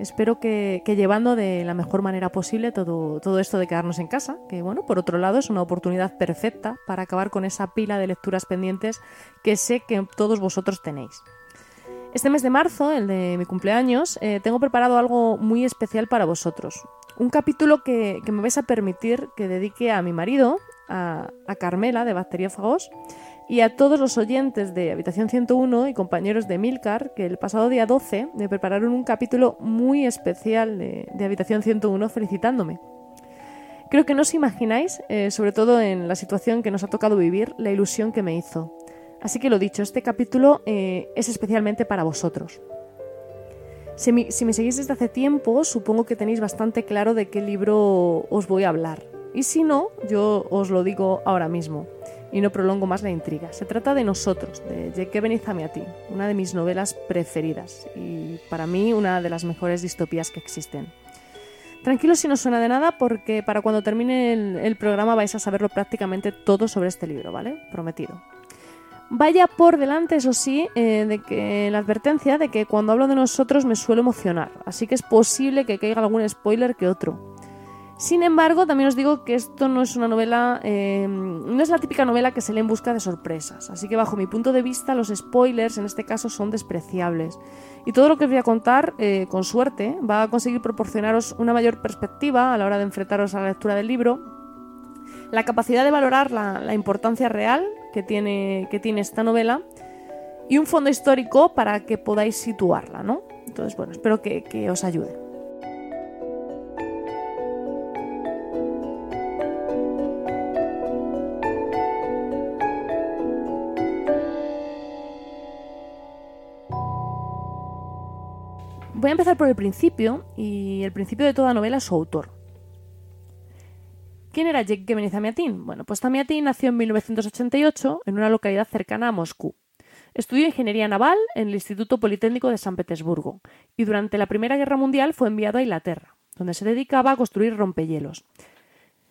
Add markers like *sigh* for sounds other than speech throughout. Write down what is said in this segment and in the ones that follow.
Espero que, llevando de la mejor manera posible todo, todo esto de quedarnos en casa, que bueno, por otro lado es una oportunidad perfecta para acabar con esa pila de lecturas pendientes que sé que todos vosotros tenéis. Este mes de marzo, el de mi cumpleaños, eh, tengo preparado algo muy especial para vosotros. Un capítulo que, me vais a permitir que dedique a mi marido, a, a Carmela de Bacteriófagos, y a todos los oyentes de Habitación 101 y compañeros de Milcar que el pasado día 12 me prepararon un capítulo muy especial de, Habitación 101 felicitándome. Creo que no os imagináis, eh, sobre todo en la situación que nos ha tocado vivir, la ilusión que me hizo. Así que lo dicho, este capítulo eh, es especialmente para vosotros. Si, si me seguís desde hace tiempo, supongo que tenéis bastante claro de qué libro os voy a hablar. Y si no, yo os lo digo ahora mismo y no prolongo más la intriga. Se trata de Nosotros, de Jake Benizamiatin, una de mis novelas preferidas y para mí una de las mejores distopías que existen. Tranquilo si no suena de nada porque para cuando termine el, programa vais a saberlo prácticamente todo sobre este libro, ¿vale? Prometido. Vaya por delante, eso sí, eh, de que la advertencia de que cuando hablo de nosotros me suelo emocionar, así que es posible que caiga algún spoiler que otro. Sin embargo, también os digo que esto no es una novela, eh, no es la típica novela que se lee en busca de sorpresas, así que bajo mi punto de vista los spoilers en este caso son despreciables. Y todo lo que os voy a contar, eh, con suerte, va a conseguir proporcionaros una mayor perspectiva a la hora de enfrentaros a la lectura del libro, la capacidad de valorar la, importancia real que tiene, que tiene esta novela y un fondo histórico para que podáis situarla, ¿no? Entonces, bueno, espero que os ayude. Voy a empezar por el principio, y el principio de toda novela es su autor. ¿Quién era Jake Zamiatin? Bueno, pues Zamiatin nació en 1988 en una localidad cercana a Moscú. Estudió ingeniería naval en el Instituto Politécnico de San Petersburgo y durante la Primera Guerra Mundial fue enviado a Inglaterra, donde se dedicaba a construir rompehielos.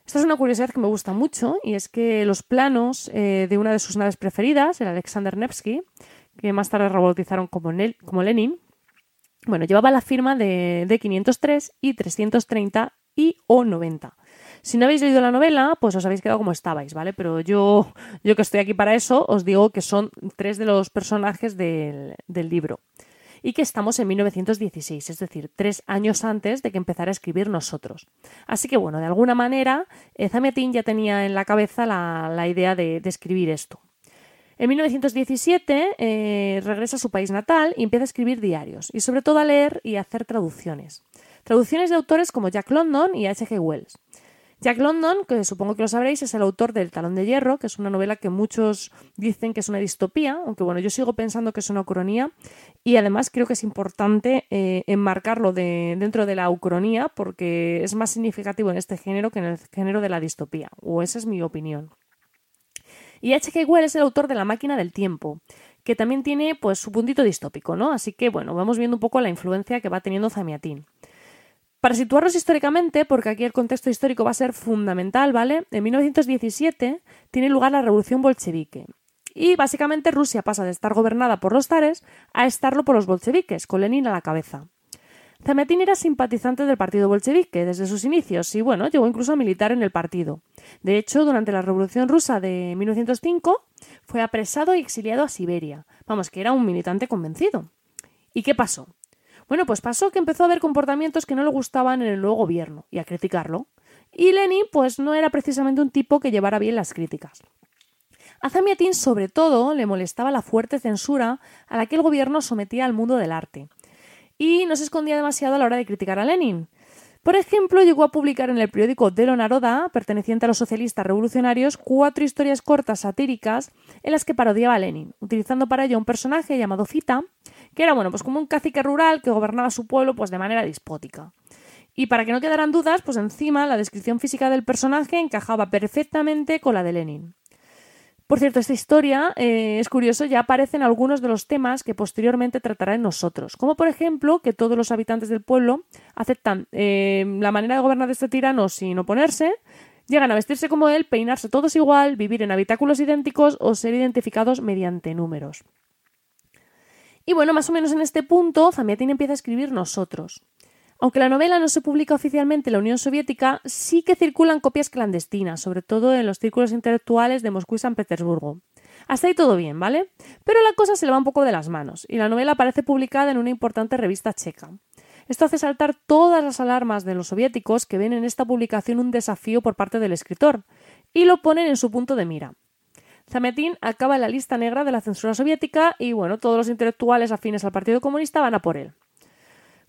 Esta es una curiosidad que me gusta mucho y es que los planos eh, de una de sus naves preferidas, el Alexander Nevsky, que más tarde rebautizaron como, como Lenin, bueno, llevaba la firma de, de 503 y 330 y o 90. Si no habéis leído la novela, pues os habéis quedado como estabais, ¿vale? Pero yo, yo que estoy aquí para eso, os digo que son tres de los personajes del, libro. Y que estamos en 1916, es decir, tres años antes de que empezara a escribir nosotros. Así que, bueno, de alguna manera, eh, Zamiatin ya tenía en la cabeza la, idea de escribir esto. En 1917 eh, regresa a su país natal y empieza a escribir diarios, y sobre todo a leer y hacer traducciones. Traducciones de autores como Jack London y H.G. Wells. Jack London, que supongo que lo sabréis, es el autor del Talón de Hierro, que es una novela que muchos dicen que es una distopía, aunque bueno, yo sigo pensando que es una ucronía y además creo que es importante eh, enmarcarlo dentro de la ucronía porque es más significativo en este género que en el género de la distopía, o esa es mi opinión. Y H.K. Wells es el autor de La máquina del tiempo, que también tiene pues su puntito distópico, ¿no? Así que bueno, vamos viendo un poco la influencia que va teniendo Zamiatin. Para situarnos históricamente, porque aquí el contexto histórico va a ser fundamental, ¿vale? En 1917 tiene lugar la revolución bolchevique. Y básicamente Rusia pasa de estar gobernada por los zares a estarlo por los bolcheviques, con Lenin a la cabeza. Zamiatin era simpatizante del partido bolchevique desde sus inicios y, bueno, llegó incluso a militar en el partido. De hecho, durante la Revolución Rusa de 1905 fue apresado y exiliado a Siberia. Vamos, que era un militante convencido. ¿Y qué pasó? Bueno, pues pasó que empezó a ver comportamientos que no le gustaban en el nuevo gobierno y a criticarlo. Y Lenin, pues no era precisamente un tipo que llevara bien las críticas. A Zamiatin, sobre todo, le molestaba la fuerte censura a la que el gobierno sometía al mundo del arte y no se escondía demasiado a la hora de criticar a Lenin. Por ejemplo, llegó a publicar en el periódico Delo Naroda, perteneciente a los socialistas revolucionarios, cuatro historias cortas satíricas en las que parodiaba a Lenin, utilizando para ello un personaje llamado Fita, que era bueno, pues como un cacique rural que gobernaba su pueblo pues de manera dispótica. Y para que no quedaran dudas, pues encima la descripción física del personaje encajaba perfectamente con la de Lenin. Por cierto, esta historia, eh, es curioso, ya aparecen algunos de los temas que posteriormente tratará en nosotros, como por ejemplo que todos los habitantes del pueblo aceptan eh, la manera de gobernar de este tirano sin oponerse, llegan a vestirse como él, peinarse todos igual, vivir en habitáculos idénticos o ser identificados mediante números. Y bueno, más o menos en este punto, Zamiatin empieza a escribir nosotros. Aunque la novela no se publica oficialmente en la Unión Soviética, sí que circulan copias clandestinas, sobre todo en los círculos intelectuales de Moscú y San Petersburgo. Hasta ahí todo bien, ¿vale? Pero la cosa se le va un poco de las manos, y la novela aparece publicada en una importante revista checa. Esto hace saltar todas las alarmas de los soviéticos que ven en esta publicación un desafío por parte del escritor, y lo ponen en su punto de mira. Zamiatin acaba en la lista negra de la censura soviética y bueno, todos los intelectuales afines al Partido Comunista van a por él.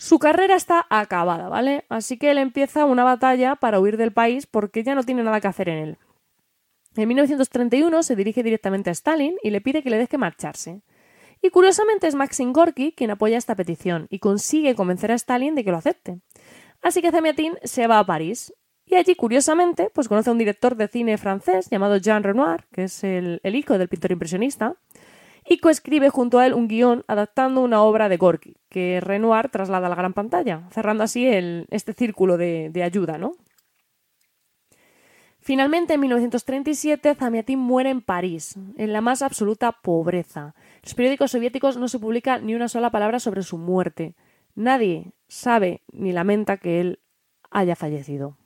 Su carrera está acabada, ¿vale? Así que él empieza una batalla para huir del país porque ya no tiene nada que hacer en él. En 1931 se dirige directamente a Stalin y le pide que le deje marcharse. Y curiosamente es Maxim Gorky quien apoya esta petición y consigue convencer a Stalin de que lo acepte. Así que Zamiatin se va a París y allí, curiosamente, pues conoce a un director de cine francés llamado Jean Renoir, que es el, el hijo del pintor impresionista, y coescribe junto a él un guion adaptando una obra de Gorky, que Renoir traslada a la gran pantalla, cerrando así este círculo de, ayuda, ¿no? Finalmente, en 1937, Zamiatin muere en París, en la más absoluta pobreza. Los periódicos soviéticos no se publica ni una sola palabra sobre su muerte. Nadie sabe ni lamenta que él haya fallecido.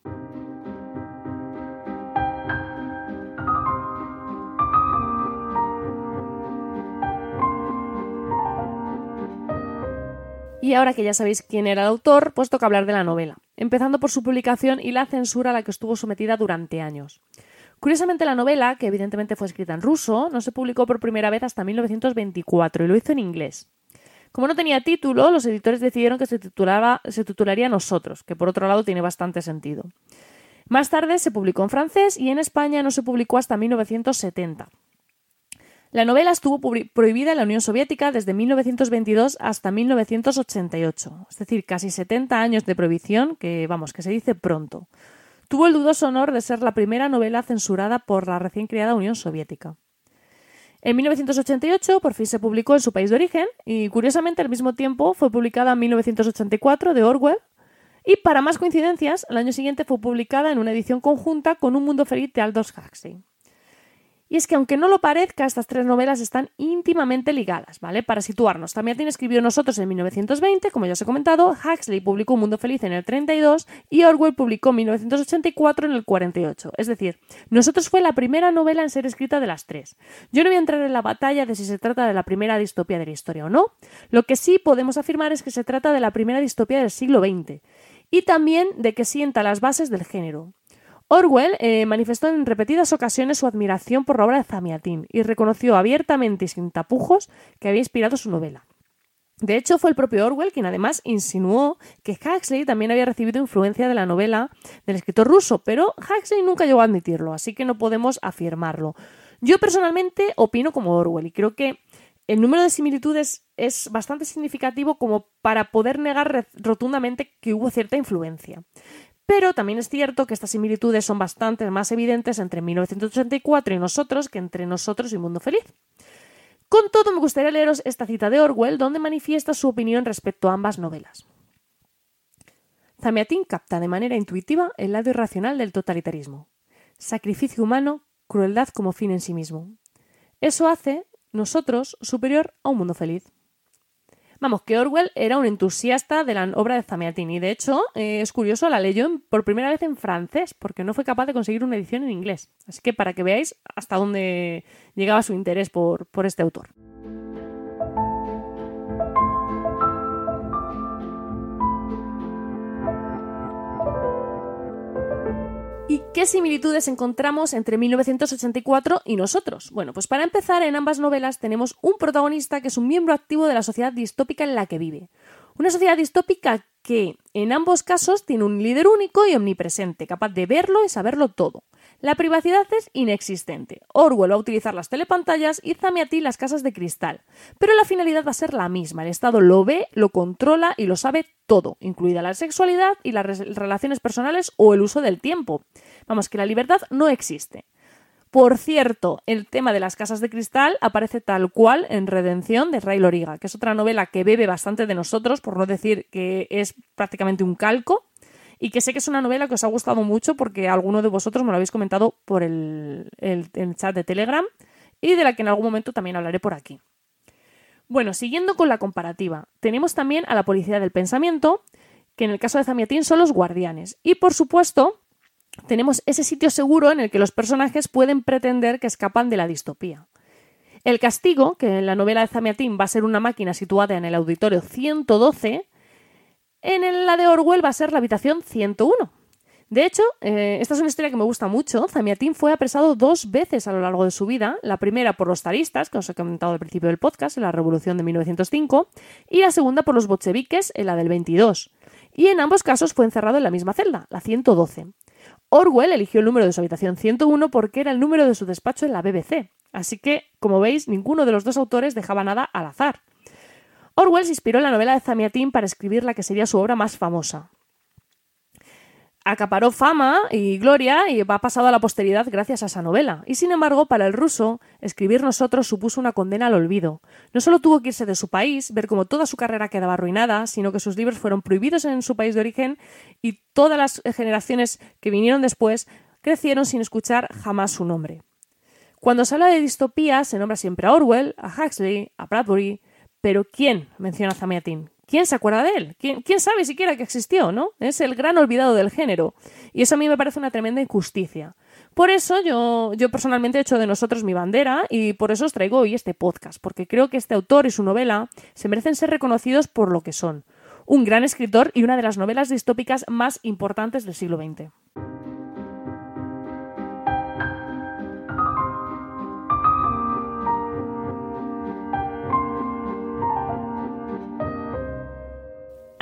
Y ahora que ya sabéis quién era el autor, pues toca hablar de la novela, empezando por su publicación y la censura a la que estuvo sometida durante años. Curiosamente, la novela, que evidentemente fue escrita en ruso, no se publicó por primera vez hasta 1924 y lo hizo en inglés. Como no tenía título, los editores decidieron que se, se titularía Nosotros, que por otro lado tiene bastante sentido. Más tarde se publicó en francés y en España no se publicó hasta 1970. La novela estuvo prohibida en la Unión Soviética desde 1922 hasta 1988, es decir, casi 70 años de prohibición, que vamos, que se dice pronto. Tuvo el dudoso honor de ser la primera novela censurada por la recién creada Unión Soviética. En 1988 por fin se publicó en su país de origen y curiosamente al mismo tiempo fue publicada en 1984 de Orwell y para más coincidencias, el año siguiente fue publicada en una edición conjunta con Un Mundo Feliz de Aldous Huxley. Y es que aunque no lo parezca, estas tres novelas están íntimamente ligadas, ¿vale? Para situarnos, también escribió Nosotros en 1920, como ya os he comentado, Huxley publicó Un Mundo Feliz en el 32 y Orwell publicó 1984 en el 48. Es decir, Nosotros fue la primera novela en ser escrita de las tres. Yo no voy a entrar en la batalla de si se trata de la primera distopía de la historia o no. Lo que sí podemos afirmar es que se trata de la primera distopía del siglo XX y también de que sienta las bases del género. Orwell eh, manifestó en repetidas ocasiones su admiración por la obra de Zamiatin y reconoció abiertamente y sin tapujos que había inspirado su novela. De hecho, fue el propio Orwell quien además insinuó que Huxley también había recibido influencia de la novela del escritor ruso, pero Huxley nunca llegó a admitirlo, así que no podemos afirmarlo. Yo personalmente opino como Orwell y creo que el número de similitudes es bastante significativo como para poder negar rotundamente que hubo cierta influencia. Pero también es cierto que estas similitudes son bastante más evidentes entre 1984 y nosotros que entre nosotros y Mundo Feliz. Con todo, me gustaría leeros esta cita de Orwell, donde manifiesta su opinión respecto a ambas novelas. Zamiatin capta de manera intuitiva el lado irracional del totalitarismo. Sacrificio humano, crueldad como fin en sí mismo. Eso hace nosotros superior a un mundo feliz. Vamos, que Orwell era un entusiasta de la obra de Zamiatin y de hecho eh, es curioso, la leyó por primera vez en francés porque no fue capaz de conseguir una edición en inglés. Así que para que veáis hasta dónde llegaba su interés por este autor. ¿Y qué similitudes encontramos entre 1984 y nosotros? Bueno, pues para empezar, en ambas novelas tenemos un protagonista que es un miembro activo de la sociedad distópica en la que vive. Una sociedad distópica que, en ambos casos, tiene un líder único y omnipresente, capaz de verlo y saberlo todo. La privacidad es inexistente. Orwell va a utilizar las telepantallas y Zamiati las casas de cristal. Pero la finalidad va a ser la misma. El Estado lo ve, lo controla y lo sabe todo, incluida la sexualidad y las relaciones personales o el uso del tiempo. Vamos, que la libertad no existe. Por cierto, el tema de las casas de cristal aparece tal cual en Redención de Ray Loriga, que es otra novela que bebe bastante de nosotros, por no decir que es prácticamente un calco, y que sé que es una novela que os ha gustado mucho porque alguno de vosotros me lo habéis comentado por el, el chat de Telegram y de la que en algún momento también hablaré por aquí. Bueno, siguiendo con la comparativa, tenemos también a la policía del pensamiento, que en el caso de Zamiatín son los guardianes. Y por supuesto, tenemos ese sitio seguro en el que los personajes pueden pretender que escapan de la distopía. El castigo, que en la novela de Zamiatín va a ser una máquina situada en el auditorio 112, en la de Orwell va a ser la habitación 101. De hecho, eh, esta es una historia que me gusta mucho. Zamiatín fue apresado dos veces a lo largo de su vida. La primera por los taristas, que os he comentado al principio del podcast, en la Revolución de 1905, y la segunda por los bolcheviques, en la del 22. Y en ambos casos fue encerrado en la misma celda, la 112. Orwell eligió el número de su habitación 101 porque era el número de su despacho en la BBC. Así que, como veis, ninguno de los dos autores dejaba nada al azar. Orwell se inspiró en la novela de Zamiatín para escribir la que sería su obra más famosa. Acaparó fama y gloria y ha pasado a la posteridad gracias a esa novela. Y sin embargo, para el ruso, escribir nosotros supuso una condena al olvido. No solo tuvo que irse de su país, ver cómo toda su carrera quedaba arruinada, sino que sus libros fueron prohibidos en su país de origen y todas las generaciones que vinieron después crecieron sin escuchar jamás su nombre. Cuando se habla de distopía, se nombra siempre a Orwell, a Huxley, a Bradbury, pero ¿quién menciona a Zamiatin? ¿Quién se acuerda de él? ¿Quién, ¿Quién, sabe siquiera que existió, no? Es el gran olvidado del género. Y eso a mí me parece una tremenda injusticia. Por eso yo, yo personalmente he hecho de nosotros mi bandera y por eso os traigo hoy este podcast, porque creo que este autor y su novela se merecen ser reconocidos por lo que son un gran escritor y una de las novelas distópicas más importantes del siglo XX.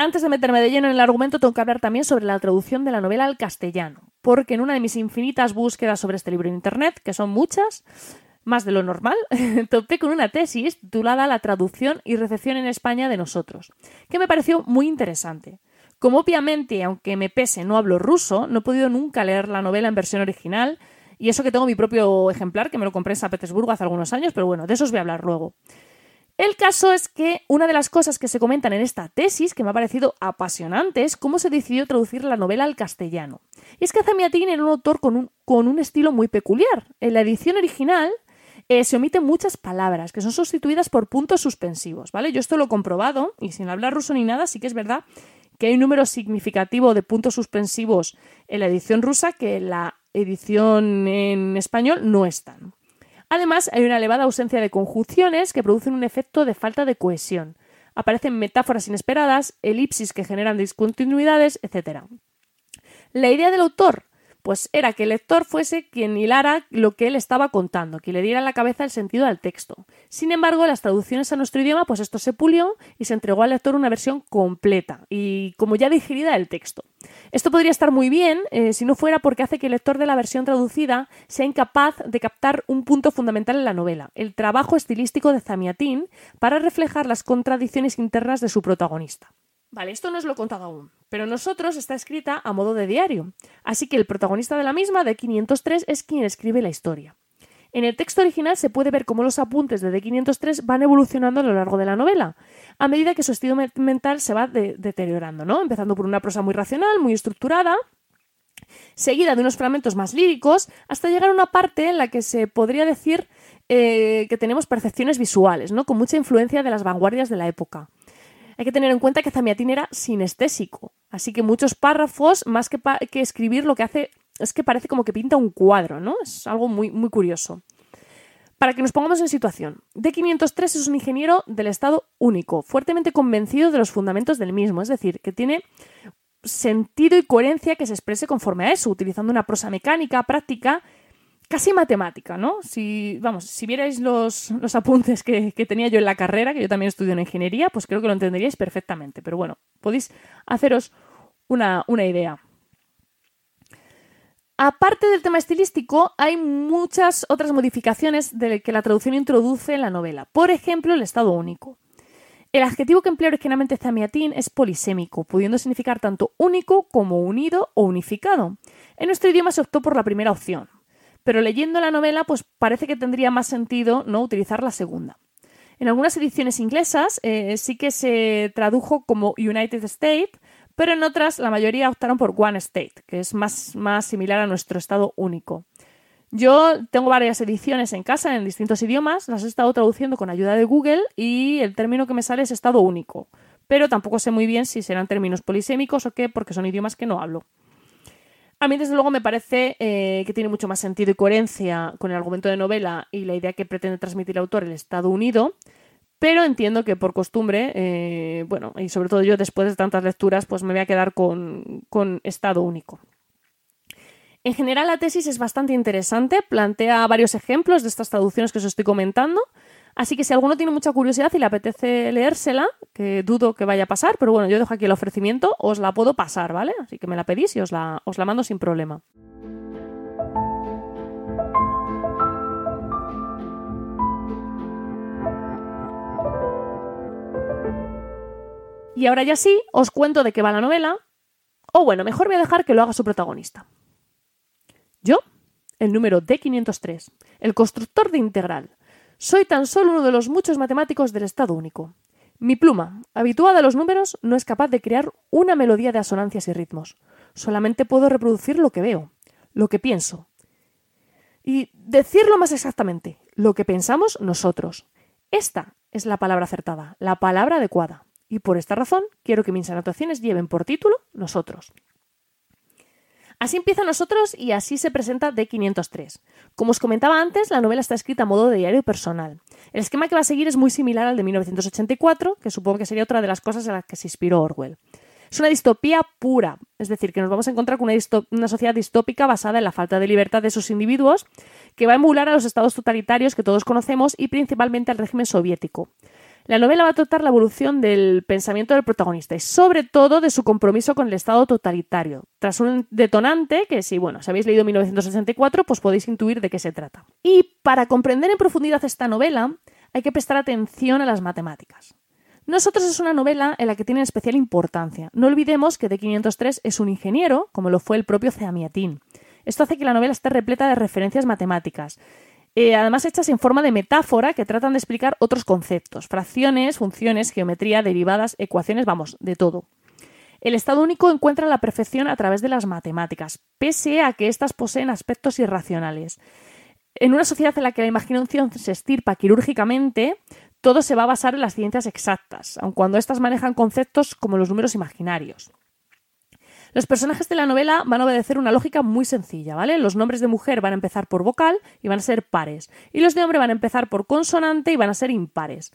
Antes de meterme de lleno en el argumento, tengo que hablar también sobre la traducción de la novela al castellano, porque en una de mis infinitas búsquedas sobre este libro en Internet, que son muchas, más de lo normal, *laughs* topé con una tesis titulada La traducción y recepción en España de nosotros, que me pareció muy interesante. Como obviamente, aunque me pese, no hablo ruso, no he podido nunca leer la novela en versión original, y eso que tengo mi propio ejemplar, que me lo compré en San Petersburgo hace algunos años, pero bueno, de eso os voy a hablar luego. El caso es que una de las cosas que se comentan en esta tesis, que me ha parecido apasionante, es cómo se decidió traducir la novela al castellano. Y es que Zamiatin era un autor con un, con un estilo muy peculiar. En la edición original, eh, se omiten muchas palabras que son sustituidas por puntos suspensivos, ¿vale? Yo esto lo he comprobado y sin hablar ruso ni nada, sí que es verdad que hay un número significativo de puntos suspensivos en la edición rusa que en la edición en español no están. Además, hay una elevada ausencia de conjunciones que producen un efecto de falta de cohesión. Aparecen metáforas inesperadas, elipsis que generan discontinuidades, etc. La idea del autor pues era que el lector fuese quien hilara lo que él estaba contando, que le diera en la cabeza el sentido al texto. Sin embargo, las traducciones a nuestro idioma, pues esto se pulió y se entregó al lector una versión completa y como ya digerida del texto. Esto podría estar muy bien eh, si no fuera porque hace que el lector de la versión traducida sea incapaz de captar un punto fundamental en la novela, el trabajo estilístico de Zamiatín para reflejar las contradicciones internas de su protagonista. Vale, esto no os lo contado aún, pero nosotros está escrita a modo de diario, así que el protagonista de la misma, de 503, es quien escribe la historia. En el texto original se puede ver cómo los apuntes de D503 van evolucionando a lo largo de la novela, a medida que su estilo mental se va deteriorando, ¿no? Empezando por una prosa muy racional, muy estructurada, seguida de unos fragmentos más líricos, hasta llegar a una parte en la que se podría decir eh, que tenemos percepciones visuales, ¿no? Con mucha influencia de las vanguardias de la época. Hay que tener en cuenta que Zamiatín era sinestésico, así que muchos párrafos, más que, que escribir, lo que hace es que parece como que pinta un cuadro, ¿no? Es algo muy, muy curioso. Para que nos pongamos en situación, D503 es un ingeniero del Estado único, fuertemente convencido de los fundamentos del mismo, es decir, que tiene sentido y coherencia que se exprese conforme a eso, utilizando una prosa mecánica, práctica casi matemática, ¿no? Si, vamos, si vierais los, apuntes que, tenía yo en la carrera, que yo también estudio en ingeniería, pues creo que lo entenderíais perfectamente. Pero bueno, podéis haceros una, una idea. Aparte del tema estilístico, hay muchas otras modificaciones que la traducción introduce en la novela. Por ejemplo, el estado único. El adjetivo que emplea originalmente Zamiatín es polisémico, pudiendo significar tanto único como unido o unificado. En nuestro idioma se optó por la primera opción, pero leyendo la novela, pues parece que tendría más sentido no utilizar la segunda. En algunas ediciones inglesas eh, sí que se tradujo como United States, pero en otras la mayoría optaron por One State, que es más, más similar a nuestro estado único. Yo tengo varias ediciones en casa en distintos idiomas, las he estado traduciendo con ayuda de Google y el término que me sale es estado único, pero tampoco sé muy bien si serán términos polisémicos o qué, porque son idiomas que no hablo. A mí, desde luego, me parece eh, que tiene mucho más sentido y coherencia con el argumento de novela y la idea que pretende transmitir el autor, el Estado Unido, pero entiendo que por costumbre, eh, bueno, y sobre todo yo después de tantas lecturas, pues me voy a quedar con, con Estado único. En general, la tesis es bastante interesante, plantea varios ejemplos de estas traducciones que os estoy comentando, Así que si alguno tiene mucha curiosidad y le apetece leérsela, que dudo que vaya a pasar, pero bueno, yo dejo aquí el ofrecimiento, os la puedo pasar, ¿vale? Así que me la pedís y os la, os la mando sin problema. Y ahora ya sí, os cuento de qué va la novela. O bueno, mejor voy a dejar que lo haga su protagonista. Yo, el número D503, el constructor de integral, soy tan solo uno de los muchos matemáticos del estado único. Mi pluma, habituada a los números, no es capaz de crear una melodía de asonancias y ritmos. Solamente puedo reproducir lo que veo, lo que pienso. Y decirlo más exactamente, lo que pensamos nosotros. Esta es la palabra acertada, la palabra adecuada. Y por esta razón quiero que mis anotaciones lleven por título nosotros. Así empieza nosotros y así se presenta D503. Como os comentaba antes, la novela está escrita a modo de diario personal. El esquema que va a seguir es muy similar al de 1984, que supongo que sería otra de las cosas en las que se inspiró Orwell. Es una distopía pura, es decir, que nos vamos a encontrar con una, una, sociedad distópica basada en la falta de libertad de sus individuos, que va a emular a los estados totalitarios que todos conocemos y principalmente al régimen soviético. La novela va a tratar la evolución del pensamiento del protagonista y sobre todo de su compromiso con el Estado totalitario, tras un detonante que si, bueno, si habéis leído 1964, pues podéis intuir de qué se trata. Y para comprender en profundidad esta novela, hay que prestar atención a las matemáticas. Nosotros es una novela en la que tiene especial importancia. No olvidemos que de 503 es un ingeniero, como lo fue el propio Ceamiatín. Esto hace que la novela esté repleta de referencias matemáticas eh, además hechas en forma de metáfora que tratan de explicar otros conceptos, fracciones, funciones, geometría, derivadas, ecuaciones, vamos, de todo. El Estado único encuentra la perfección a través de las matemáticas, pese a que éstas poseen aspectos irracionales. En una sociedad en la que la imaginación se estirpa quirúrgicamente, todo se va a basar en las ciencias exactas, aun cuando éstas manejan conceptos como los números imaginarios. Los personajes de la novela van a obedecer una lógica muy sencilla, ¿vale? Los nombres de mujer van a empezar por vocal y van a ser pares, y los de hombre van a empezar por consonante y van a ser impares.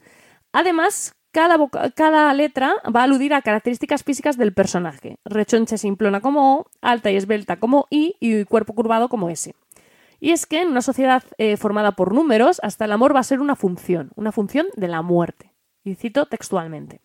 Además, cada, letra va a aludir a características físicas del personaje. Rechoncha y simplona como O, alta y esbelta como I y cuerpo curvado como S. Y es que en una sociedad eh, formada por números, hasta el amor va a ser una función, una función de la muerte. Y cito textualmente.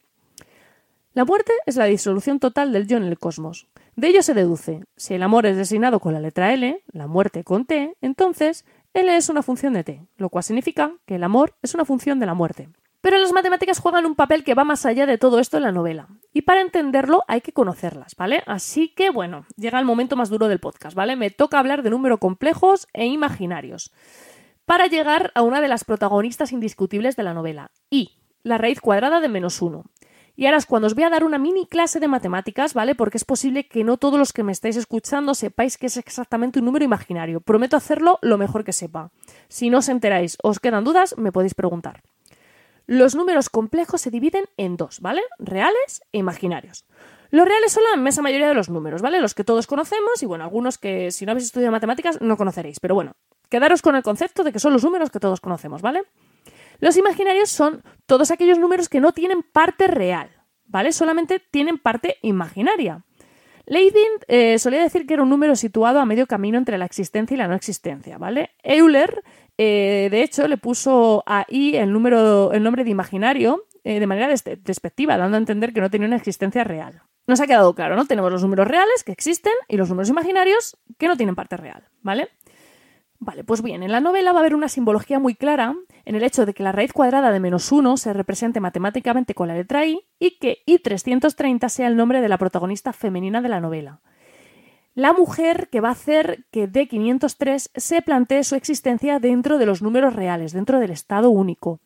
La muerte es la disolución total del yo en el cosmos. De ello se deduce, si el amor es designado con la letra L, la muerte con T, entonces L es una función de T, lo cual significa que el amor es una función de la muerte. Pero las matemáticas juegan un papel que va más allá de todo esto en la novela. Y para entenderlo hay que conocerlas, ¿vale? Así que, bueno, llega el momento más duro del podcast, ¿vale? Me toca hablar de números complejos e imaginarios. Para llegar a una de las protagonistas indiscutibles de la novela, y la raíz cuadrada de menos uno. Y ahora es cuando os voy a dar una mini clase de matemáticas, ¿vale? Porque es posible que no todos los que me estáis escuchando sepáis que es exactamente un número imaginario. Prometo hacerlo lo mejor que sepa. Si no os enteráis os quedan dudas, me podéis preguntar. Los números complejos se dividen en dos, ¿vale? Reales e imaginarios. Los reales son la inmensa mayoría de los números, ¿vale? Los que todos conocemos y, bueno, algunos que si no habéis estudiado matemáticas no conoceréis. Pero bueno, quedaros con el concepto de que son los números que todos conocemos, ¿vale? Los imaginarios son todos aquellos números que no tienen parte real, ¿vale? Solamente tienen parte imaginaria. Leibniz eh, solía decir que era un número situado a medio camino entre la existencia y la no existencia, ¿vale? Euler, eh, de hecho, le puso a I el, número, el nombre de imaginario eh, de manera despectiva, dando a entender que no tenía una existencia real. Nos ha quedado claro, ¿no? Tenemos los números reales que existen y los números imaginarios que no tienen parte real, ¿vale? Vale, pues bien, en la novela va a haber una simbología muy clara en el hecho de que la raíz cuadrada de menos 1 se represente matemáticamente con la letra I y que I330 sea el nombre de la protagonista femenina de la novela. la mujer que va a hacer que D503 se plantee su existencia dentro de los números reales, dentro del estado único.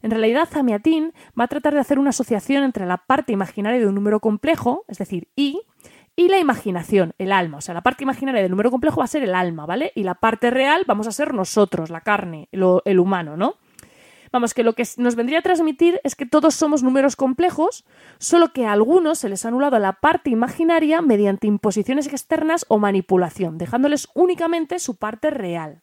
En realidad, Zamiatin va a tratar de hacer una asociación entre la parte imaginaria de un número complejo, es decir, I, y la imaginación, el alma. O sea, la parte imaginaria del número complejo va a ser el alma, ¿vale? Y la parte real vamos a ser nosotros, la carne, el humano, ¿no? Vamos, que lo que nos vendría a transmitir es que todos somos números complejos, solo que a algunos se les ha anulado la parte imaginaria mediante imposiciones externas o manipulación, dejándoles únicamente su parte real.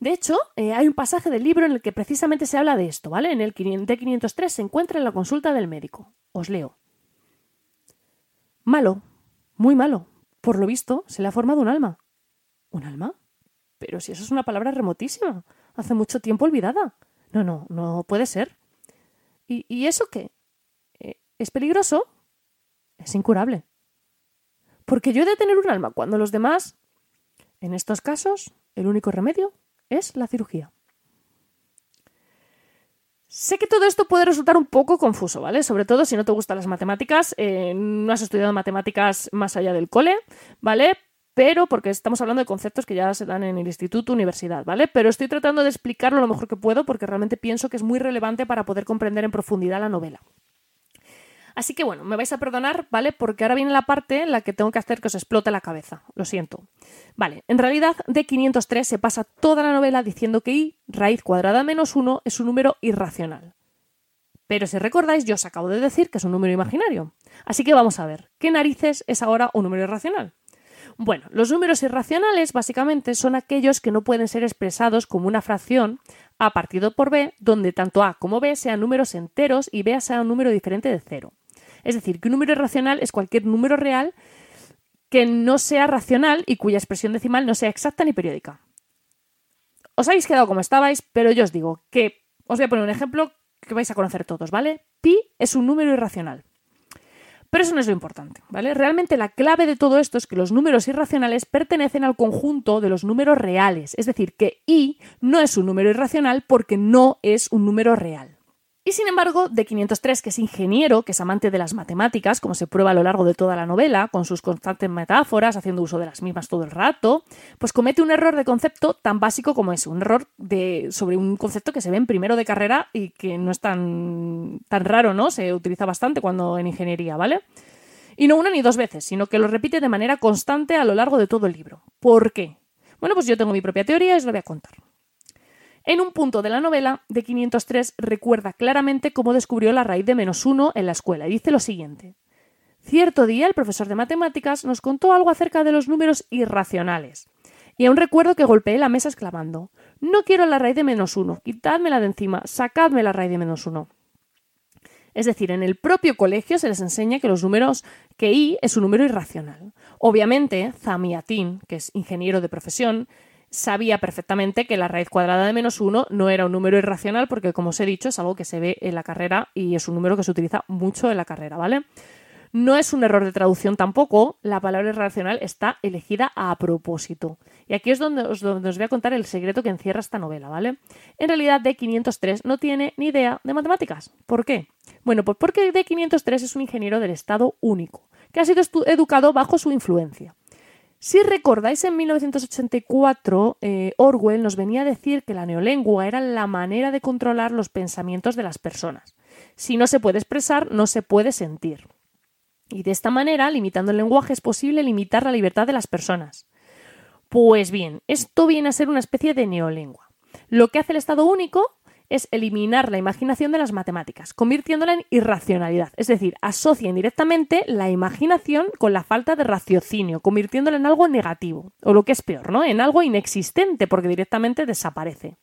De hecho, eh, hay un pasaje del libro en el que precisamente se habla de esto, ¿vale? En el D503 se encuentra en la consulta del médico. Os leo. Malo, muy malo. Por lo visto, se le ha formado un alma. ¿Un alma? Pero si eso es una palabra remotísima hace mucho tiempo olvidada. No, no, no puede ser. ¿Y, eso qué? Eh, ¿Es peligroso? Es incurable. Porque yo he de tener un alma cuando los demás... En estos casos, el único remedio es la cirugía. Sé que todo esto puede resultar un poco confuso, ¿vale? Sobre todo si no te gustan las matemáticas, eh, no has estudiado matemáticas más allá del cole, ¿vale? pero porque estamos hablando de conceptos que ya se dan en el instituto, universidad, ¿vale? Pero estoy tratando de explicarlo lo mejor que puedo porque realmente pienso que es muy relevante para poder comprender en profundidad la novela. Así que bueno, me vais a perdonar, ¿vale? Porque ahora viene la parte en la que tengo que hacer que os explote la cabeza. Lo siento. Vale, en realidad de 503 se pasa toda la novela diciendo que i, raíz cuadrada menos 1, es un número irracional. Pero si recordáis, yo os acabo de decir que es un número imaginario. Así que vamos a ver, ¿qué narices es ahora un número irracional? Bueno, los números irracionales básicamente son aquellos que no pueden ser expresados como una fracción a partido por b, donde tanto a como b sean números enteros y b sea un número diferente de cero. Es decir, que un número irracional es cualquier número real que no sea racional y cuya expresión decimal no sea exacta ni periódica. Os habéis quedado como estabais, pero yo os digo que os voy a poner un ejemplo que vais a conocer todos, ¿vale? Pi es un número irracional. Pero eso no es lo importante, ¿vale? Realmente la clave de todo esto es que los números irracionales pertenecen al conjunto de los números reales, es decir, que i no es un número irracional porque no es un número real. Y sin embargo, de 503, que es ingeniero, que es amante de las matemáticas, como se prueba a lo largo de toda la novela, con sus constantes metáforas, haciendo uso de las mismas todo el rato, pues comete un error de concepto tan básico como ese, un error de, sobre un concepto que se ve en primero de carrera y que no es tan, tan raro, ¿no? Se utiliza bastante cuando en ingeniería, ¿vale? Y no una ni dos veces, sino que lo repite de manera constante a lo largo de todo el libro. ¿Por qué? Bueno, pues yo tengo mi propia teoría y os la voy a contar. En un punto de la novela, de 503 recuerda claramente cómo descubrió la raíz de menos uno en la escuela y dice lo siguiente. Cierto día el profesor de matemáticas nos contó algo acerca de los números irracionales. Y aún recuerdo que golpeé la mesa exclamando No quiero la raíz de menos uno, quitádmela de encima, sacadme la raíz de menos uno. Es decir, en el propio colegio se les enseña que los números, que i es un número irracional. Obviamente, Zamiatin, que es ingeniero de profesión, sabía perfectamente que la raíz cuadrada de menos uno no era un número irracional porque, como os he dicho, es algo que se ve en la carrera y es un número que se utiliza mucho en la carrera, ¿vale? No es un error de traducción tampoco, la palabra irracional está elegida a propósito. Y aquí es donde os, donde os, voy a contar el secreto que encierra esta novela, ¿vale? En realidad, D503 no tiene ni idea de matemáticas. ¿Por qué? Bueno, pues porque D503 es un ingeniero del Estado único, que ha sido educado bajo su influencia. Si recordáis, en 1984 eh, Orwell nos venía a decir que la neolengua era la manera de controlar los pensamientos de las personas. Si no se puede expresar, no se puede sentir. Y de esta manera, limitando el lenguaje, es posible limitar la libertad de las personas. Pues bien, esto viene a ser una especie de neolengua. Lo que hace el Estado único es eliminar la imaginación de las matemáticas, convirtiéndola en irracionalidad. Es decir, asocia indirectamente la imaginación con la falta de raciocinio, convirtiéndola en algo negativo, o lo que es peor, ¿no? En algo inexistente, porque directamente desaparece.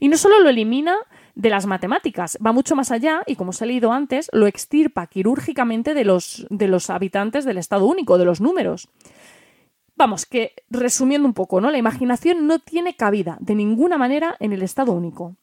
Y no solo lo elimina de las matemáticas, va mucho más allá y, como os he leído antes, lo extirpa quirúrgicamente de los, de los habitantes del Estado único, de los números. Vamos, que resumiendo un poco, ¿no? La imaginación no tiene cabida de ninguna manera en el Estado único.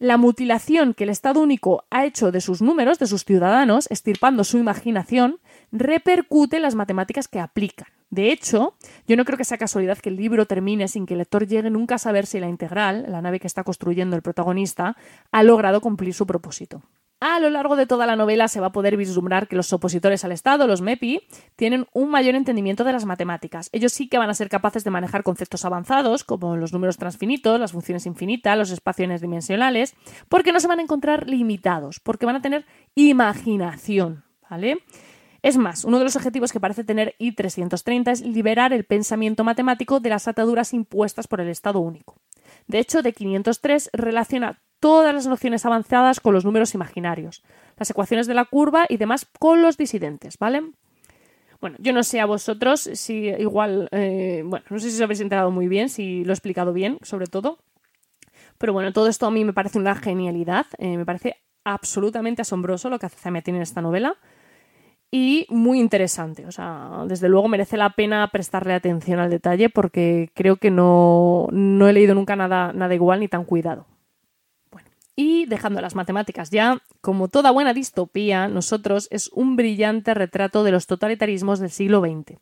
La mutilación que el Estado único ha hecho de sus números, de sus ciudadanos, estirpando su imaginación, repercute en las matemáticas que aplican. De hecho, yo no creo que sea casualidad que el libro termine sin que el lector llegue nunca a saber si la integral, la nave que está construyendo el protagonista, ha logrado cumplir su propósito. A lo largo de toda la novela se va a poder vislumbrar que los opositores al Estado, los MEPI, tienen un mayor entendimiento de las matemáticas. Ellos sí que van a ser capaces de manejar conceptos avanzados, como los números transfinitos, las funciones infinitas, los espacios dimensionales, porque no se van a encontrar limitados, porque van a tener imaginación, ¿vale? Es más, uno de los objetivos que parece tener I-330 es liberar el pensamiento matemático de las ataduras impuestas por el Estado único. De hecho, de 503 relaciona todas las nociones avanzadas con los números imaginarios, las ecuaciones de la curva y demás con los disidentes, ¿vale? Bueno, yo no sé a vosotros si igual, eh, bueno, no sé si os habéis enterado muy bien, si lo he explicado bien, sobre todo. Pero bueno, todo esto a mí me parece una genialidad, eh, me parece absolutamente asombroso lo que hace Zamiatin en esta novela y muy interesante. O sea, desde luego merece la pena prestarle atención al detalle porque creo que no, no he leído nunca nada, nada igual ni tan cuidado. Y dejando las matemáticas ya, como toda buena distopía, nosotros es un brillante retrato de los totalitarismos del siglo XX.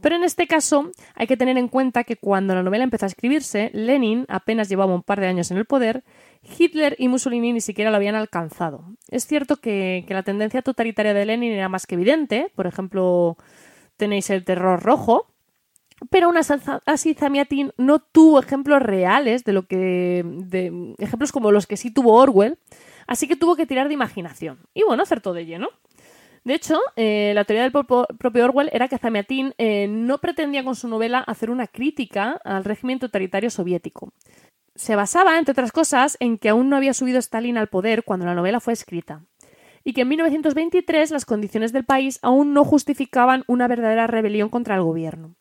Pero en este caso hay que tener en cuenta que cuando la novela empezó a escribirse, Lenin apenas llevaba un par de años en el poder, Hitler y Mussolini ni siquiera lo habían alcanzado. Es cierto que, que la tendencia totalitaria de Lenin era más que evidente, por ejemplo, tenéis el terror rojo, pero aún así Zamiatin no tuvo ejemplos reales de lo que. de ejemplos como los que sí tuvo Orwell, así que tuvo que tirar de imaginación. Y bueno, acertó de lleno. De hecho, eh, la teoría del propio Orwell era que Zamiatin eh, no pretendía con su novela hacer una crítica al régimen totalitario soviético. Se basaba, entre otras cosas, en que aún no había subido Stalin al poder cuando la novela fue escrita y que en 1923 las condiciones del país aún no justificaban una verdadera rebelión contra el gobierno.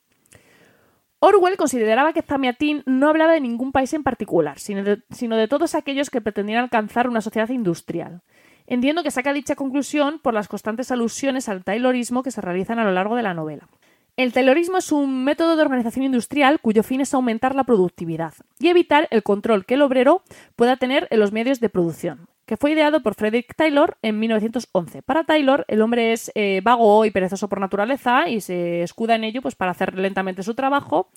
Orwell consideraba que Zamiatin no hablaba de ningún país en particular, sino de, todos aquellos que pretendían alcanzar una sociedad industrial. Entiendo que saca dicha conclusión por las constantes alusiones al taylorismo que se realizan a lo largo de la novela. El taylorismo es un método de organización industrial cuyo fin es aumentar la productividad y evitar el control que el obrero pueda tener en los medios de producción que fue ideado por Frederick Taylor en 1911. Para Taylor, el hombre es eh, vago y perezoso por naturaleza y se escuda en ello pues, para hacer lentamente su trabajo,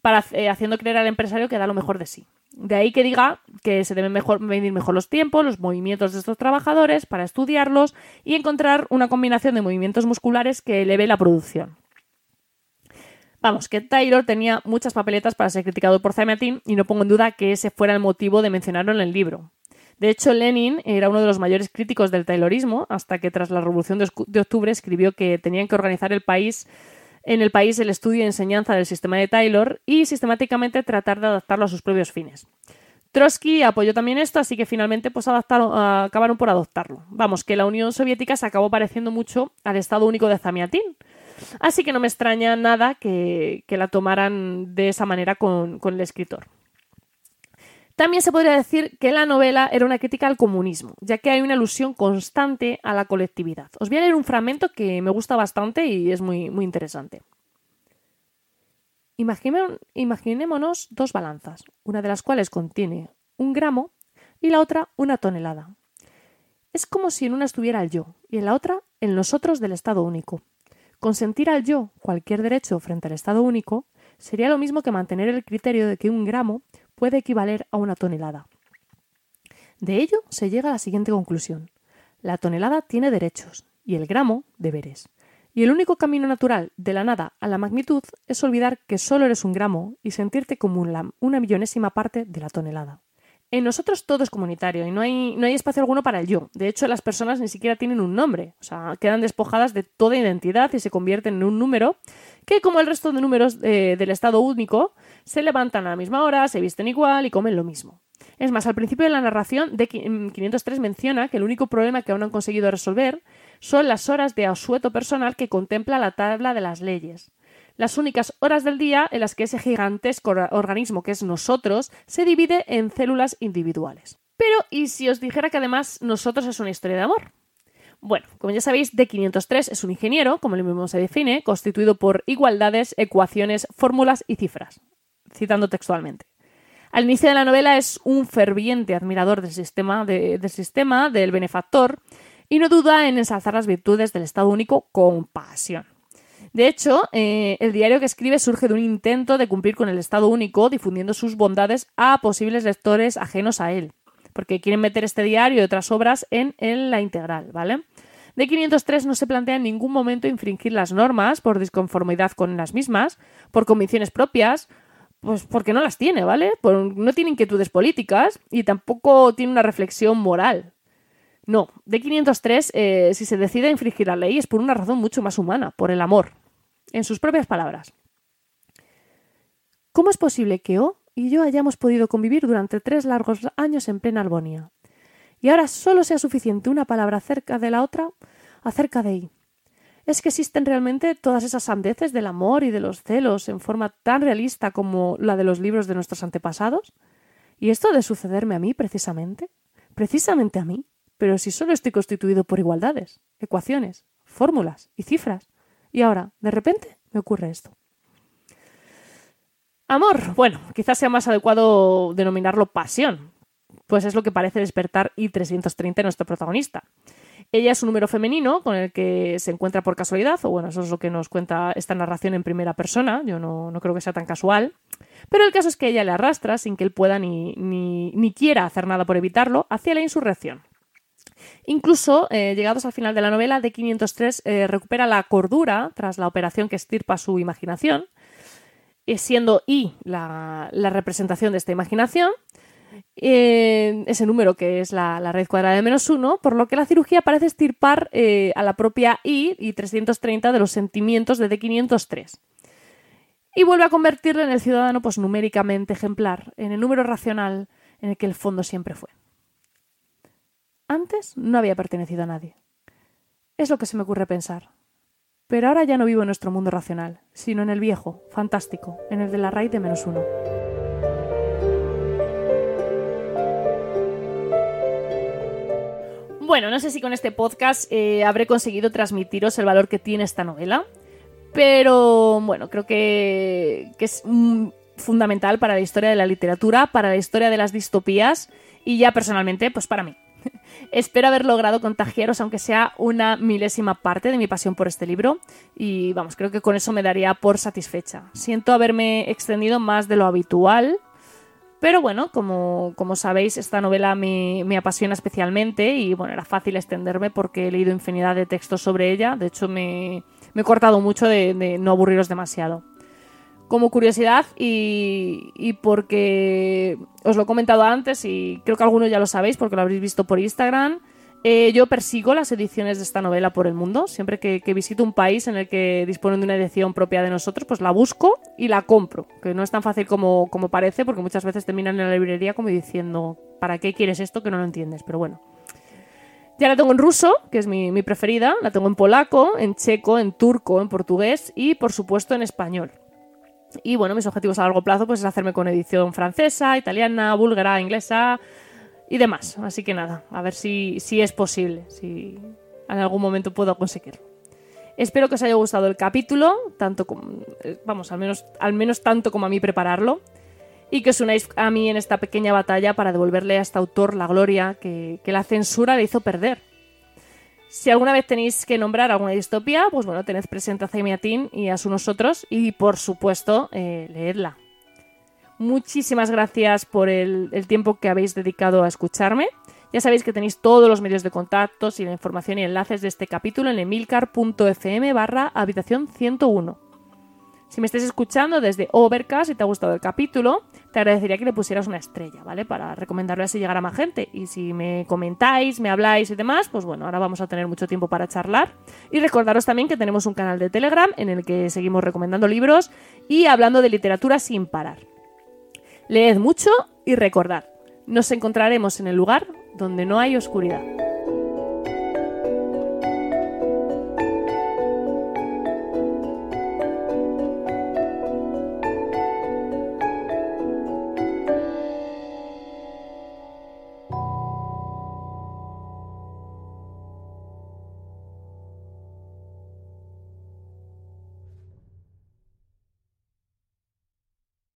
para, eh, haciendo creer al empresario que da lo mejor de sí. De ahí que diga que se deben mejor, medir mejor los tiempos, los movimientos de estos trabajadores para estudiarlos y encontrar una combinación de movimientos musculares que eleve la producción. Vamos, que Taylor tenía muchas papeletas para ser criticado por Zamiatin y no pongo en duda que ese fuera el motivo de mencionarlo en el libro. De hecho, Lenin era uno de los mayores críticos del Taylorismo, hasta que tras la Revolución de Octubre escribió que tenían que organizar el país en el país el estudio y enseñanza del sistema de Taylor y sistemáticamente tratar de adaptarlo a sus propios fines. Trotsky apoyó también esto, así que finalmente pues, acabaron por adoptarlo. Vamos, que la Unión Soviética se acabó pareciendo mucho al Estado Único de Zamiatin. Así que no me extraña nada que, la tomaran de esa manera con el escritor. También se podría decir que la novela era una crítica al comunismo, ya que hay una alusión constante a la colectividad. Os voy a leer un fragmento que me gusta bastante y es muy, muy interesante. Imaginémonos dos balanzas, una de las cuales contiene un gramo y la otra una tonelada. Es como si en una estuviera el yo y en la otra el nosotros del Estado único. Consentir al yo cualquier derecho frente al Estado único sería lo mismo que mantener el criterio de que un gramo puede equivaler a una tonelada. De ello se llega a la siguiente conclusión. La tonelada tiene derechos y el gramo deberes. Y el único camino natural de la nada a la magnitud es olvidar que solo eres un gramo y sentirte como una millonésima parte de la tonelada. En nosotros todo es comunitario y no hay, no hay espacio alguno para el yo. De hecho, las personas ni siquiera tienen un nombre. O sea, quedan despojadas de toda identidad y se convierten en un número que, como el resto de números eh, del estado único, se levantan a la misma hora, se visten igual y comen lo mismo. Es más, al principio de la narración, de 503 menciona que el único problema que aún no han conseguido resolver son las horas de asueto personal que contempla la tabla de las leyes. Las únicas horas del día en las que ese gigantesco organismo que es nosotros se divide en células individuales. Pero, ¿y si os dijera que además nosotros es una historia de amor? Bueno, como ya sabéis, D503 es un ingeniero, como el mismo se define, constituido por igualdades, ecuaciones, fórmulas y cifras citando textualmente. Al inicio de la novela es un ferviente admirador del sistema, del sistema, del benefactor, y no duda en ensalzar las virtudes del Estado único con pasión. De hecho, eh, el diario que escribe surge de un intento de cumplir con el Estado único, difundiendo sus bondades a posibles lectores ajenos a él. Porque quieren meter este diario y otras obras en, la integral, ¿vale? De 503 no se plantea en ningún momento infringir las normas por disconformidad con las mismas, por convicciones propias, pues porque no las tiene, ¿vale? no tiene inquietudes políticas y tampoco tiene una reflexión moral. No, de 503, eh, si se decide infringir la ley es por una razón mucho más humana, por el amor. En sus propias palabras. ¿Cómo es posible que O y yo hayamos podido convivir durante tres largos años en plena Albonia? Y ahora solo sea suficiente una palabra acerca de la otra, acerca de I. ¿Es que existen realmente todas esas sandeces del amor y de los celos en forma tan realista como la de los libros de nuestros antepasados? ¿Y esto de sucederme a mí precisamente? ¿Precisamente a mí? Pero si solo estoy constituido por igualdades, ecuaciones, fórmulas y cifras. Y ahora, de repente, me ocurre esto. Amor, bueno, quizás sea más adecuado denominarlo pasión, pues es lo que parece despertar I-330 en nuestro protagonista. Ella es un número femenino con el que se encuentra por casualidad, o bueno, eso es lo que nos cuenta esta narración en primera persona, yo no, creo que sea tan casual, pero el caso es que ella le arrastra, sin que él pueda ni, ni, quiera hacer nada por evitarlo, hacia la insurrección. Incluso, eh, llegados al final de la novela, de 503 eh, recupera la cordura tras la operación que estirpa su imaginación, siendo I la, representación de esta imaginación, eh, ese número que es la, red cuadrada de menos uno, por lo que la cirugía parece estirpar eh, a la propia I y 330 de los sentimientos de D503. Y vuelve a convertirle en el ciudadano pues, numéricamente ejemplar, en el número racional en el que el fondo siempre fue. Antes no había pertenecido a nadie. Es lo que se me ocurre pensar. Pero ahora ya no vivo en nuestro mundo racional, sino en el viejo, fantástico, en el de la raíz de menos uno. Bueno, no sé si con este podcast eh, habré conseguido transmitiros el valor que tiene esta novela, pero bueno, creo que, que es fundamental para la historia de la literatura, para la historia de las distopías y ya personalmente, pues para mí. Espero haber logrado contagiaros, aunque sea una milésima parte de mi pasión por este libro. Y vamos, creo que con eso me daría por satisfecha. Siento haberme extendido más de lo habitual. Pero bueno, como, sabéis, esta novela me, apasiona especialmente y bueno, era fácil extenderme porque he leído infinidad de textos sobre ella. De hecho, me, he cortado mucho de no aburriros demasiado como curiosidad y, porque os lo he comentado antes y creo que algunos ya lo sabéis porque lo habréis visto por Instagram. Eh, yo persigo las ediciones de esta novela por el mundo. Siempre que, visito un país en el que disponen de una edición propia de nosotros, pues la busco y la compro. Que no es tan fácil como, como parece, porque muchas veces terminan en la librería como diciendo, ¿para qué quieres esto que no lo entiendes? Pero bueno. Ya la tengo en ruso, que es mi, mi preferida. La tengo en polaco, en checo, en turco, en portugués y, por supuesto, en español. Y bueno, mis objetivos a largo plazo pues es hacerme con edición francesa, italiana, búlgara, inglesa y demás. Así que nada, a ver si, si es posible, si en algún momento puedo conseguirlo. Espero que os haya gustado el capítulo, tanto como, eh, vamos, al menos, al menos tanto como a mí prepararlo, y que os unáis a mí en esta pequeña batalla para devolverle a este autor la gloria que, que la censura le hizo perder. Si alguna vez tenéis que nombrar alguna distopía, pues bueno, tened presente a Zaimiatín y a su nosotros y por supuesto eh, leedla. Muchísimas gracias por el, tiempo que habéis dedicado a escucharme. Ya sabéis que tenéis todos los medios de contacto y la información y enlaces de este capítulo en emilcar.fm barra habitación 101. Si me estáis escuchando desde Overcast y te ha gustado el capítulo, te agradecería que le pusieras una estrella, ¿vale? Para recomendarlo así llegar a más gente. Y si me comentáis, me habláis y demás, pues bueno, ahora vamos a tener mucho tiempo para charlar. Y recordaros también que tenemos un canal de Telegram en el que seguimos recomendando libros y hablando de literatura sin parar. Leed mucho y recordad, nos encontraremos en el lugar donde no hay oscuridad.